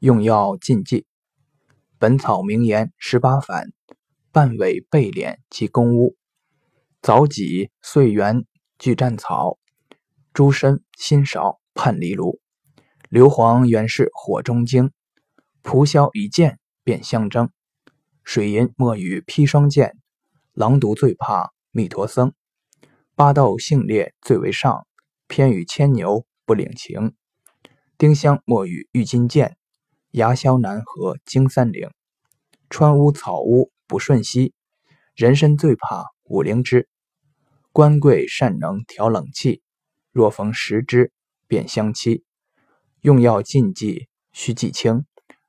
用药禁忌，《本草名言》十八反：半尾背敛及公乌，早己岁元俱战草，猪参心芍判离炉，硫磺原是火中精，蒲硝一见便相争。水银莫与砒霜见，狼毒最怕弥陀僧。巴豆性烈最为上，偏与牵牛不领情。丁香莫与郁金见，牙消难合经三陵。川乌草乌不顺息，人参最怕五灵芝。官桂善能调冷气，若逢食之便相欺。用药禁忌需记清，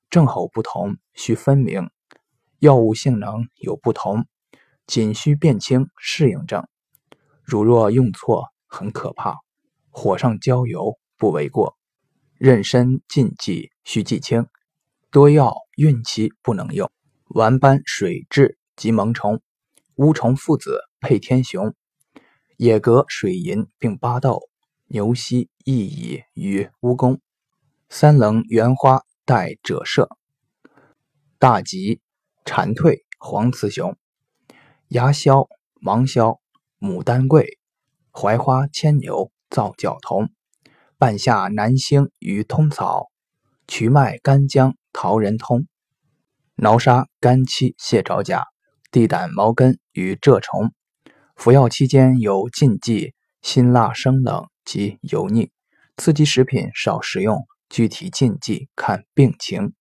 症候不同需分明。药物性能有不同，仅需辨清适应症。如若用错，很可怕。火上浇油不为过。妊娠禁忌需记清，多药孕期不能用。丸斑水蛭及萌虫，乌虫附子配天雄，野格水银并巴豆、牛膝亦以与蜈蚣。三棱圆花带赭射，大吉蝉蜕黄雌雄，牙硝芒硝。牡丹桂、槐花牵牛造角童，半夏南星与通草，瞿麦干姜桃仁通，挠沙干漆蟹爪甲，地胆毛根与蔗虫。服药期间有禁忌辛辣生冷及油腻，刺激食品少食用。具体禁忌看病情。